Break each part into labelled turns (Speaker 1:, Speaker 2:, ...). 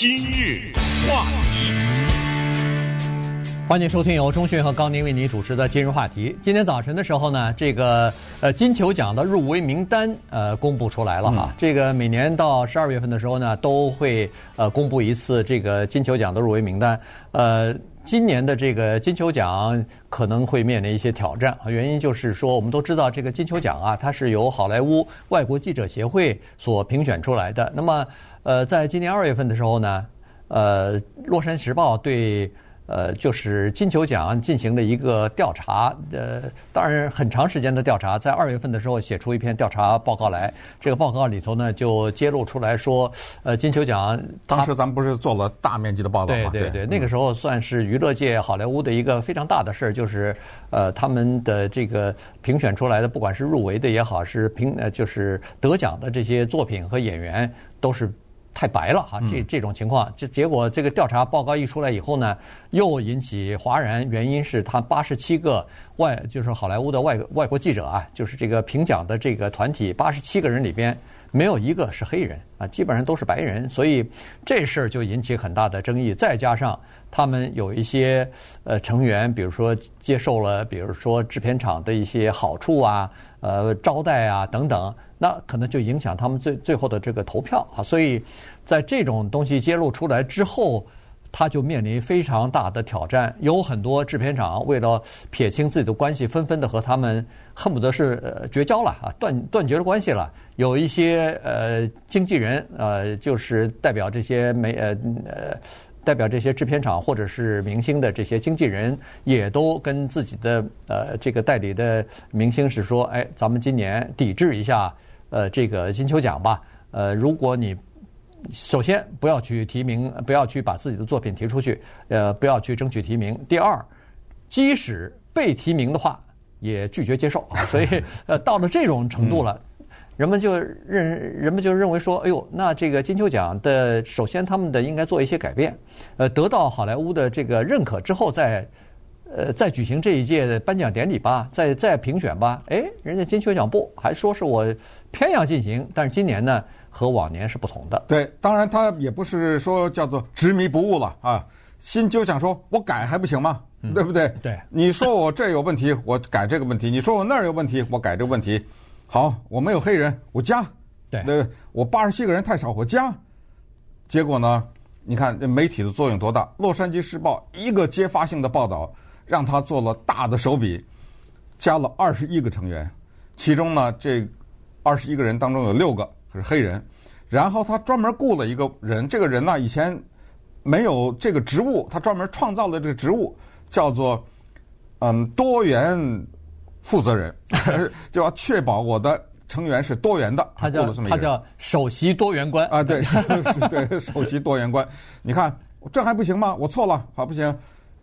Speaker 1: 今日话题，
Speaker 2: 欢迎收听由钟讯和高宁为您主持的今日话题。今天早晨的时候呢，这个呃金球奖的入围名单呃公布出来了哈。嗯、这个每年到十二月份的时候呢，都会呃公布一次这个金球奖的入围名单。呃，今年的这个金球奖可能会面临一些挑战，原因就是说，我们都知道这个金球奖啊，它是由好莱坞外国记者协会所评选出来的。那么呃，在今年二月份的时候呢，呃，《洛杉矶时报》对呃，就是金球奖进行了一个调查，呃，当然很长时间的调查，在二月份的时候写出一篇调查报告来。这个报告里头呢，就揭露出来说，呃，金球奖
Speaker 3: 当时咱们不是做了大面积的报道吗？
Speaker 2: 对对对，那个时候算是娱乐界好莱坞的一个非常大的事儿，就是呃，他们的这个评选出来的，不管是入围的也好，是评呃，就是得奖的这些作品和演员都是。太白了哈，这这种情况，这结果这个调查报告一出来以后呢，又引起哗然。原因是他八十七个外，就是好莱坞的外外国记者啊，就是这个评奖的这个团体，八十七个人里边没有一个是黑人啊，基本上都是白人，所以这事儿就引起很大的争议。再加上他们有一些呃成员，比如说接受了，比如说制片厂的一些好处啊，呃招待啊等等。那可能就影响他们最最后的这个投票啊，所以在这种东西揭露出来之后，他就面临非常大的挑战。有很多制片厂为了撇清自己的关系，纷纷的和他们恨不得是绝交了啊，断断绝了关系了。有一些呃经纪人呃，就是代表这些媒呃呃代表这些制片厂或者是明星的这些经纪人，也都跟自己的呃这个代理的明星是说，哎，咱们今年抵制一下。呃，这个金球奖吧，呃，如果你首先不要去提名，不要去把自己的作品提出去，呃，不要去争取提名。第二，即使被提名的话，也拒绝接受。所以，呃，到了这种程度了，嗯、人们就认人们就认为说，哎呦，那这个金球奖的，首先他们的应该做一些改变，呃，得到好莱坞的这个认可之后再。呃，再举行这一届的颁奖典礼吧，再再评选吧。哎，人家金球奖不还说是我偏要进行，但是今年呢和往年是不同的。
Speaker 3: 对，当然他也不是说叫做执迷不悟了啊。新就想说我改还不行吗？嗯、对不对？
Speaker 2: 对，
Speaker 3: 你说我这有问题，我改这个问题；你说我那儿有问题，我改这个问题。好，我没有黑人，我加。
Speaker 2: 对，
Speaker 3: 对，我八十七个人太少，我加。结果呢？你看这媒体的作用多大？《洛杉矶时报》一个揭发性的报道。让他做了大的手笔，加了二十一个成员，其中呢，这二十一个人当中有六个是黑人，然后他专门雇了一个人，这个人呢以前没有这个职务，他专门创造了这个职务，叫做嗯多元负责人，就要确保我的成员是多元的。
Speaker 2: 他叫他叫首席多元官
Speaker 3: 啊，对，是对首席多元官。你看这还不行吗？我错了，好不行。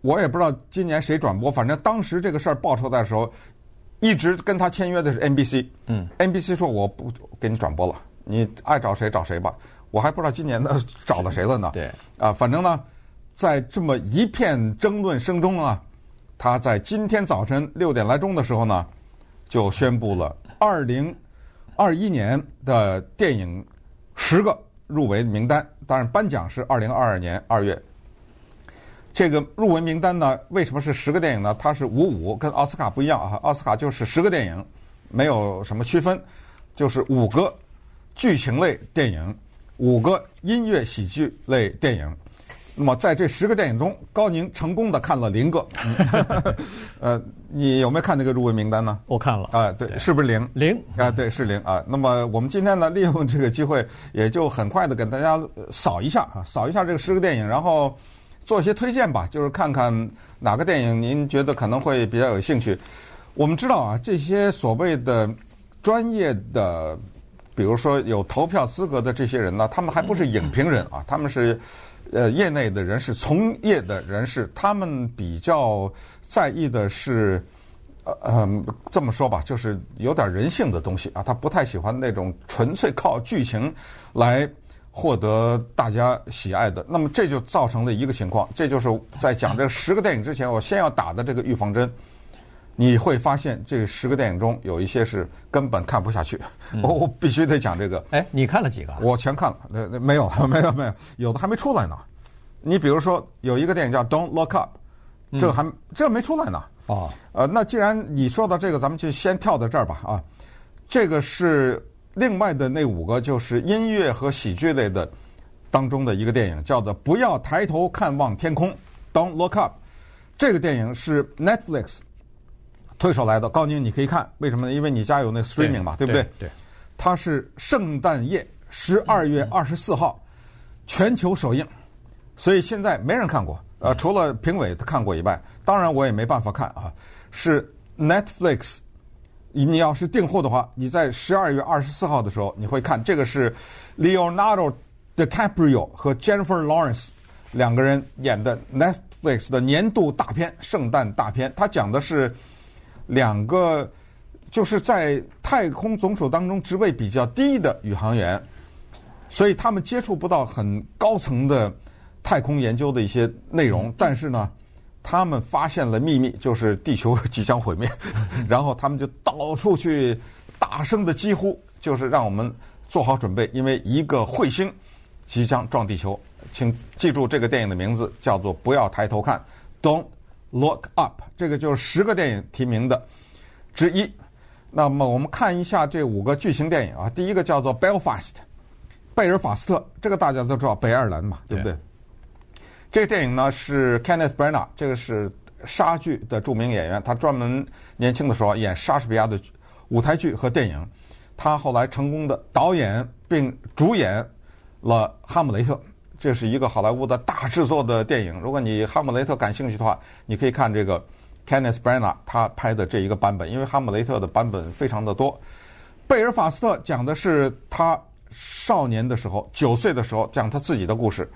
Speaker 3: 我也不知道今年谁转播，反正当时这个事儿爆出来的时候，一直跟他签约的是 NBC。嗯，NBC 说我不给你转播了，你爱找谁找谁吧。我还不知道今年的找了谁了呢。
Speaker 2: 对，
Speaker 3: 啊，反正呢，在这么一片争论声中啊，他在今天早晨六点来钟的时候呢，就宣布了二零二一年的电影十个入围名单。当然，颁奖是二零二二年二月。这个入围名单呢，为什么是十个电影呢？它是五五，跟奥斯卡不一样啊。奥斯卡就是十个电影，没有什么区分，就是五个剧情类电影，五个音乐喜剧类电影。那么在这十个电影中，高宁成功的看了零个。呃，你有没有看那个入围名单呢？
Speaker 2: 我看了。啊、
Speaker 3: 呃，对，是不是零？
Speaker 2: 零
Speaker 3: 啊，对，是零啊。那么我们今天呢，利用这个机会，也就很快的给大家扫一下啊，扫一下这个十个电影，然后。做一些推荐吧，就是看看哪个电影您觉得可能会比较有兴趣。我们知道啊，这些所谓的专业的，比如说有投票资格的这些人呢，他们还不是影评人啊，他们是呃业内的人士、从业的人士，他们比较在意的是呃呃这么说吧，就是有点人性的东西啊，他不太喜欢那种纯粹靠剧情来。获得大家喜爱的，那么这就造成了一个情况，这就是在讲这十个电影之前，我先要打的这个预防针。你会发现这十个电影中有一些是根本看不下去。我我必须得讲这个。
Speaker 2: 哎，你看了几个？
Speaker 3: 我全看了。那那没有，没有，没有，有的还没出来呢。你比如说有一个电影叫《Don't Look Up》，这个还这个没出来呢。
Speaker 2: 哦。
Speaker 3: 呃，那既然你说到这个，咱们就先跳到这儿吧。啊，这个是另外的那五个，就是音乐和喜剧类的当中的一个电影，叫做《不要抬头看望天空》（Don't Look Up）。这个电影是 Netflix。推出来的，告诉你你可以看，为什么呢？因为你家有那 streaming 嘛，对，对不对？
Speaker 2: 对。
Speaker 3: 它是圣诞夜十二月二十四号全球首映，所以现在没人看过，呃，除了评委看过以外，当然我也没办法看啊。是 Netflix，你要是订货的话，你在十二月二十四号的时候你会看。这个是 Leonardo DiCaprio 和 Jennifer Lawrence 两个人演的 Netflix 的年度大片，圣诞大片。它讲的是。两个就是在太空总署当中职位比较低的宇航员，所以他们接触不到很高层的太空研究的一些内容。但是呢，他们发现了秘密，就是地球即将毁灭，然后他们就到处去大声的疾呼，就是让我们做好准备，因为一个彗星即将撞地球。请记住这个电影的名字，叫做《不要抬头看》，Don't。Look up，这个就是十个电影提名的之一。那么我们看一下这五个剧情电影啊。第一个叫做《Belfast》，贝尔法斯特，这个大家都知道，北爱尔兰嘛，对不对？对。这个电影呢是 Kenneth Branagh，这个是莎剧的著名演员，他专门年轻的时候演莎士比亚的舞台剧和电影。他后来成功的导演并主演了《哈姆雷特》。这是一个好莱坞的大制作的电影。如果你《哈姆雷特》感兴趣的话，你可以看这个 Kenneth Branagh 他拍的这一个版本，因为《哈姆雷特》的版本非常的多。贝尔法斯特讲的是他少年的时候，九岁的时候讲他自己的故事。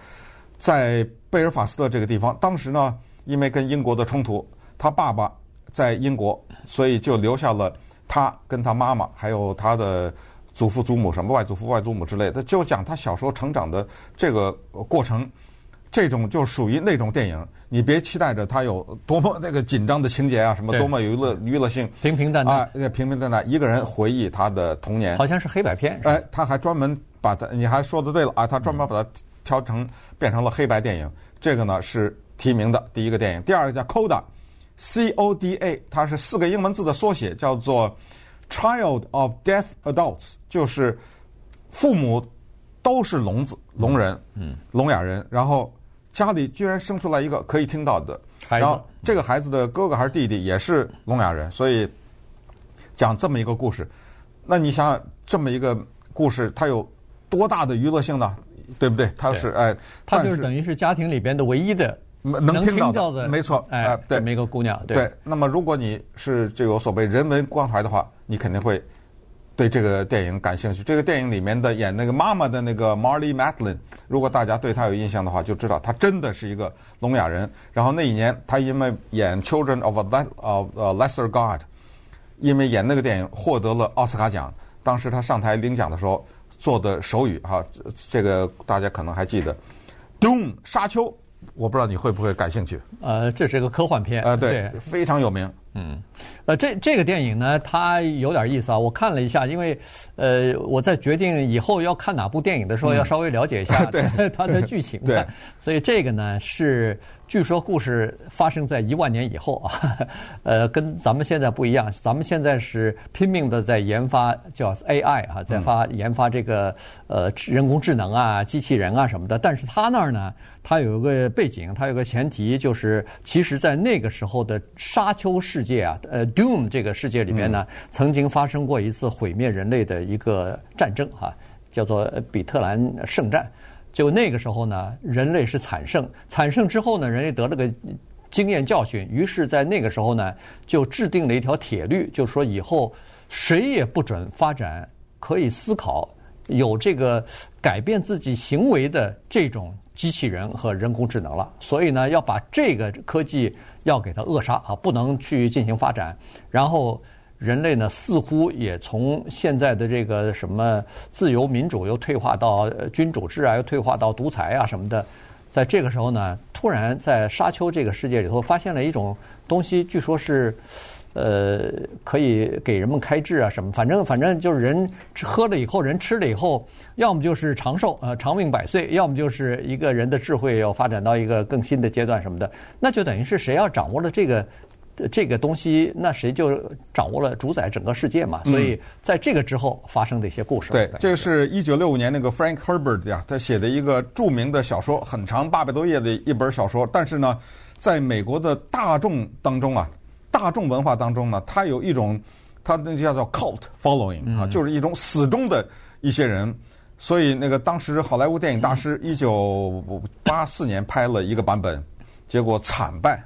Speaker 3: 在贝尔法斯特这个地方，当时呢，因为跟英国的冲突，他爸爸在英国，所以就留下了他跟他妈妈，还有他的。祖父祖母什么外祖父外祖母之类的，就讲他小时候成长的这个过程，这种就属于那种电影。你别期待着他有多么那个紧张的情节啊，什么多么娱乐娱乐性，
Speaker 2: 平平淡淡
Speaker 3: 啊，平平淡淡，一个人回忆他的童年，
Speaker 2: 好像是黑白片。
Speaker 3: 哎，他还专门把他，你还说的对了啊，他专门把它调成变成了黑白电影。这个呢是提名的第一个电影，第二个叫 Coda，C O D A，它是四个英文字的缩写，叫做。Child of deaf adults 就是父母都是聋子、聋人、嗯，聋哑人，然后家里居然生出来一个可以听到的孩子，然后这个孩子的哥哥还是弟弟也是聋哑人，所以讲这么一个故事，那你想想这么一个故事，它有多大的娱乐性呢？对不对？他是哎，
Speaker 2: 他就是等于是家庭里边的唯一的。
Speaker 3: 能听到的，没错，
Speaker 2: 哎，对，这么一个姑娘，对，
Speaker 3: 对。那么，如果你是这有所谓人文关怀的话，你肯定会对这个电影感兴趣。这个电影里面的演那个妈妈的那个 Marley Matlin，如果大家对她有印象的话，就知道她真的是一个聋哑人。然后那一年，她因为演《Children of a of a Lesser God》，因为演那个电影获得了奥斯卡奖。当时她上台领奖的时候做的手语哈，这个大家可能还记得，Doom 沙丘。我不知道你会不会感兴趣？
Speaker 2: 呃，这是个科幻片，
Speaker 3: 呃，对，对非常有名。
Speaker 2: 嗯，呃，这这个电影呢，它有点意思啊。我看了一下，因为呃，我在决定以后要看哪部电影的时候，要稍微了解一下 它的剧情。
Speaker 3: 对，
Speaker 2: 所以这个呢是。据说故事发生在一万年以后啊，呃，跟咱们现在不一样。咱们现在是拼命的在研发叫 AI 啊，在发研发这个呃人工智能啊、机器人啊什么的。但是他那儿呢，他有一个背景，他有个前提，就是其实在那个时候的沙丘世界啊，呃，Doom 这个世界里面呢，曾经发生过一次毁灭人类的一个战争哈，叫做比特兰圣战。就那个时候呢，人类是惨胜，惨胜之后呢，人类得了个经验教训，于是，在那个时候呢，就制定了一条铁律，就是说以后谁也不准发展可以思考、有这个改变自己行为的这种机器人和人工智能了。所以呢，要把这个科技要给它扼杀啊，不能去进行发展，然后。人类呢，似乎也从现在的这个什么自由民主，又退化到君主制啊，又退化到独裁啊什么的。在这个时候呢，突然在沙丘这个世界里头，发现了一种东西，据说是呃，可以给人们开智啊什么，反正反正就是人喝了以后，人吃了以后，要么就是长寿啊，长命百岁，要么就是一个人的智慧要发展到一个更新的阶段什么的，那就等于是谁要掌握了这个这个东西，那谁就掌握了主宰整个世界嘛。所以在这个之后发生的一些故事。
Speaker 3: 对，这是一九六五年那个 Frank Herbert 呀，他写的一个著名的小说，很长，八百多页的一本小说，但是呢，在美国的大众当中啊。大众文化当中呢，它有一种，它那叫做 cult following 啊，就是一种死忠的一些人。所以那个当时好莱坞电影大师一九八四年拍了一个版本，结果惨败，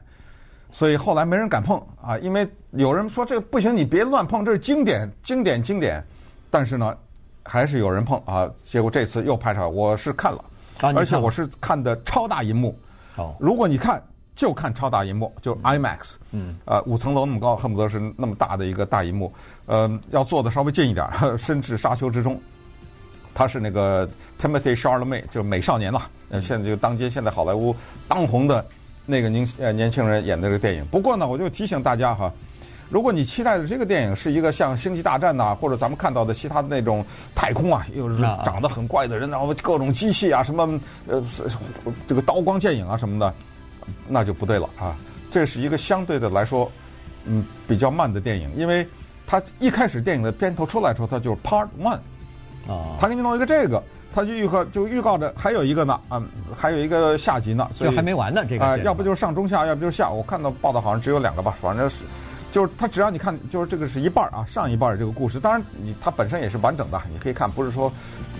Speaker 3: 所以后来没人敢碰啊，因为有人说这个不行，你别乱碰，这是经典，经典，经典。但是呢，还是有人碰啊，结果这次又拍出来，我是看了，而且我是看的超大银幕。
Speaker 2: 哦，
Speaker 3: 如果你看。就看超大荧幕，就 IMAX，嗯，呃，五层楼那么高，恨不得是那么大的一个大荧幕，呃，要坐的稍微近一点，身至沙丘之中。他是那个 Timothy Chalamet，就美少年了，呃，现在就当今现在好莱坞当红的那个年呃年轻人演的这个电影。不过呢，我就提醒大家哈，如果你期待的这个电影是一个像《星际大战》呐，或者咱们看到的其他的那种太空啊，又是长得很怪的人，然后各种机器啊，什么呃这个刀光剑影啊什么的。那就不对了啊！这是一个相对的来说，嗯，比较慢的电影，因为它一开始电影的片头出来的时候，它就是 Part One，啊，他给你弄一个这个，他就预告就预告着还有一个呢，啊，还有一个下集呢，所以
Speaker 2: 还没完呢，这个啊，
Speaker 3: 要不就是上中下，要不就是下。我看到报道好像只有两个吧，反正是，就是他只要你看，就是这个是一半啊，上一半这个故事，当然你它本身也是完整的，你可以看，不是说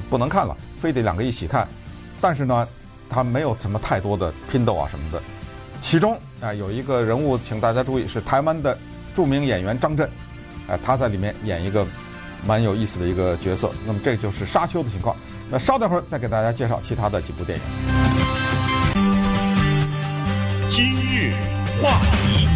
Speaker 3: 不能看了，非得两个一起看，但是呢，它没有什么太多的拼斗啊什么的。其中啊有一个人物，请大家注意，是台湾的著名演员张震，啊他在里面演一个蛮有意思的一个角色。那么这就是《沙丘》的情况。那稍等会儿再给大家介绍其他的几部电影。
Speaker 1: 今日话题，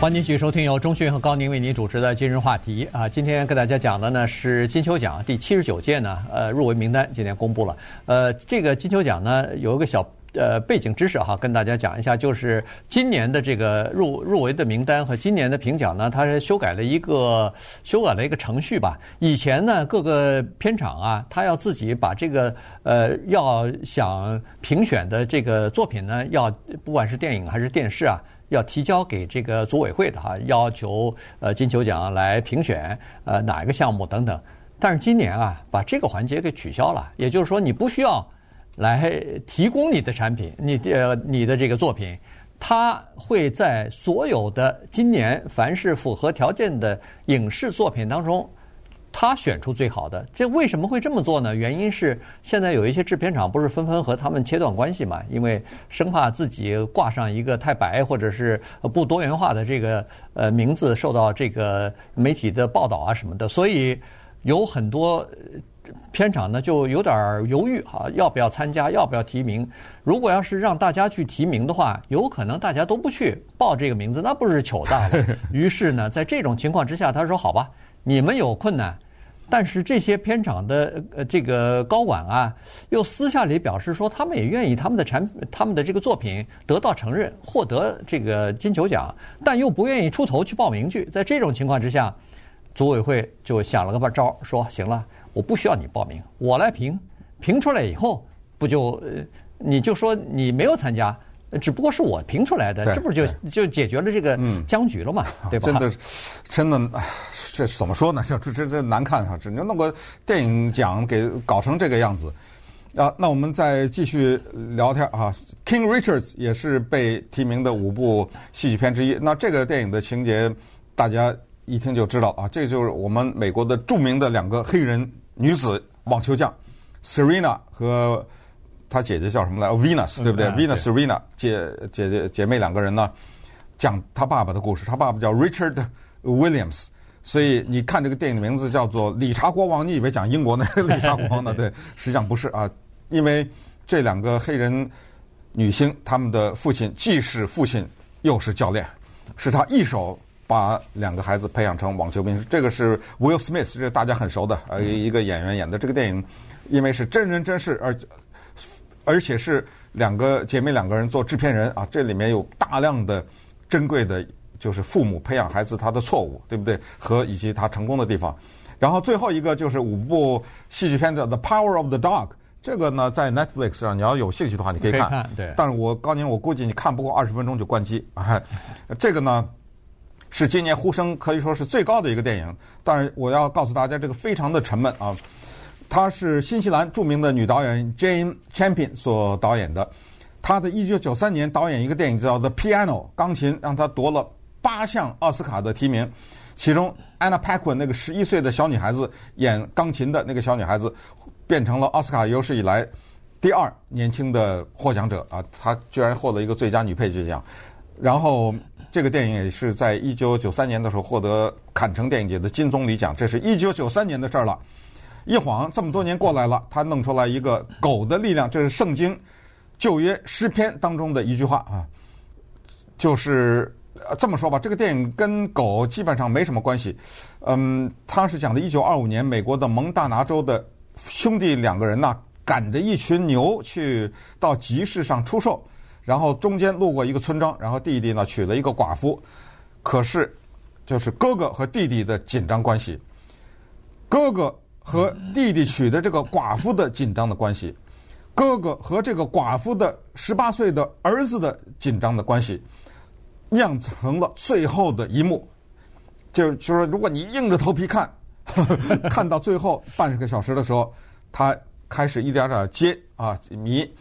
Speaker 2: 欢迎继续收听由钟迅和高宁为您主持的《今日话题》啊，今天跟大家讲的呢是金球奖第七十九届呢，呃入围名单今天公布了。呃，这个金球奖呢有一个小。呃，背景知识哈，跟大家讲一下，就是今年的这个入入围的名单和今年的评奖呢，它修改了一个修改了一个程序吧。以前呢，各个片场啊，他要自己把这个呃要想评选的这个作品呢，要不管是电影还是电视啊，要提交给这个组委会的哈，要求呃金球奖来评选呃哪一个项目等等。但是今年啊，把这个环节给取消了，也就是说你不需要。来提供你的产品，你呃你的这个作品，他会在所有的今年凡是符合条件的影视作品当中，他选出最好的。这为什么会这么做呢？原因是现在有一些制片厂不是纷纷和他们切断关系嘛，因为生怕自己挂上一个太白或者是不多元化的这个呃名字受到这个媒体的报道啊什么的，所以有很多。片场呢就有点犹豫哈，要不要参加，要不要提名？如果要是让大家去提名的话，有可能大家都不去报这个名字，那不是糗大了。于是呢，在这种情况之下，他说：“好吧，你们有困难，但是这些片场的呃这个高管啊，又私下里表示说，他们也愿意他们的产他们的这个作品得到承认，获得这个金球奖，但又不愿意出头去报名去。在这种情况之下，组委会就想了个办招，说行了。”我不需要你报名，我来评，评出来以后不就，你就说你没有参加，只不过是我评出来的，这不是就就解决了这个僵局了嘛，对吧？
Speaker 3: 真的，真的，哎，这怎么说呢？这这这难看哈，只能弄个电影奖给搞成这个样子啊！那我们再继续聊天啊。King Richards 也是被提名的五部戏剧片之一。那这个电影的情节，大家一听就知道啊，这就是我们美国的著名的两个黑人。女子网球将 Serena 和她姐姐叫什么来？Venus 对不对？Venus Serena 姐姐姐姐妹两个人呢，讲她爸爸的故事。她爸爸叫 Richard Williams，所以你看这个电影的名字叫做《理查国王》，你以为讲英国那个 理查国王呢？对，实际上不是啊，因为这两个黑人女星，他们的父亲既是父亲又是教练，是他一手。把两个孩子培养成网球明星，这个是 Will Smith，这个大家很熟的，呃，一个演员演的这个电影，因为是真人真事，而而且是两个姐妹两个人做制片人啊，这里面有大量的珍贵的就是父母培养孩子他的错误，对不对？和以及他成功的地方。然后最后一个就是五部戏剧片的《The Power of the Dog》，这个呢在 Netflix 上，你要有兴趣的话，你可以看。
Speaker 2: 可以看对。
Speaker 3: 但是我告诉你，我估计你看不过二十分钟就关机。哎，这个呢是今年呼声可以说是最高的一个电影。但是我要告诉大家，这个非常的沉闷啊。它是新西兰著名的女导演 Jane Champion 所导演的。她的一九九三年导演一个电影叫《The Piano》，钢琴，让她夺了八项奥斯卡的提名。其中，Anna Paquin 那个十一岁的小女孩子演钢琴的那个小女孩子，变成了奥斯卡有史以来第二年轻的获奖者啊！她居然获得一个最佳女配角奖。然后，这个电影也是在一九九三年的时候获得坎城电影节的金棕榈奖，这是一九九三年的事儿了。一晃这么多年过来了，他弄出来一个狗的力量，这是圣经旧约诗篇当中的一句话啊，就是。这么说吧，这个电影跟狗基本上没什么关系。嗯，他是讲的1925年美国的蒙大拿州的兄弟两个人呐，赶着一群牛去到集市上出售，然后中间路过一个村庄，然后弟弟呢娶了一个寡妇，可是就是哥哥和弟弟的紧张关系，哥哥和弟弟娶的这个寡妇的紧张的关系，哥哥和这个寡妇的十八岁的儿子的紧张的关系。酿成了最后的一幕，就就是，如果你硬着头皮看，看到最后半个小时的时候，他开始一点点揭啊谜，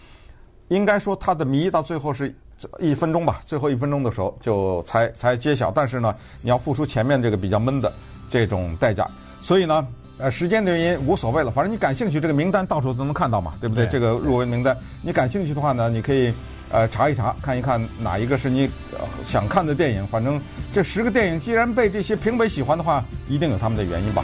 Speaker 3: 应该说他的谜到最后是一分钟吧，最后一分钟的时候就才才揭晓。但是呢，你要付出前面这个比较闷的这种代价，所以呢，呃，时间的原因无所谓了，反正你感兴趣，这个名单到处都能看到嘛，对不对？对这个入围名单，你感兴趣的话呢，你可以。呃，查一查，看一看哪一个是你呃想看的电影。反正这十个电影既然被这些评委喜欢的话，一定有他们的原因吧。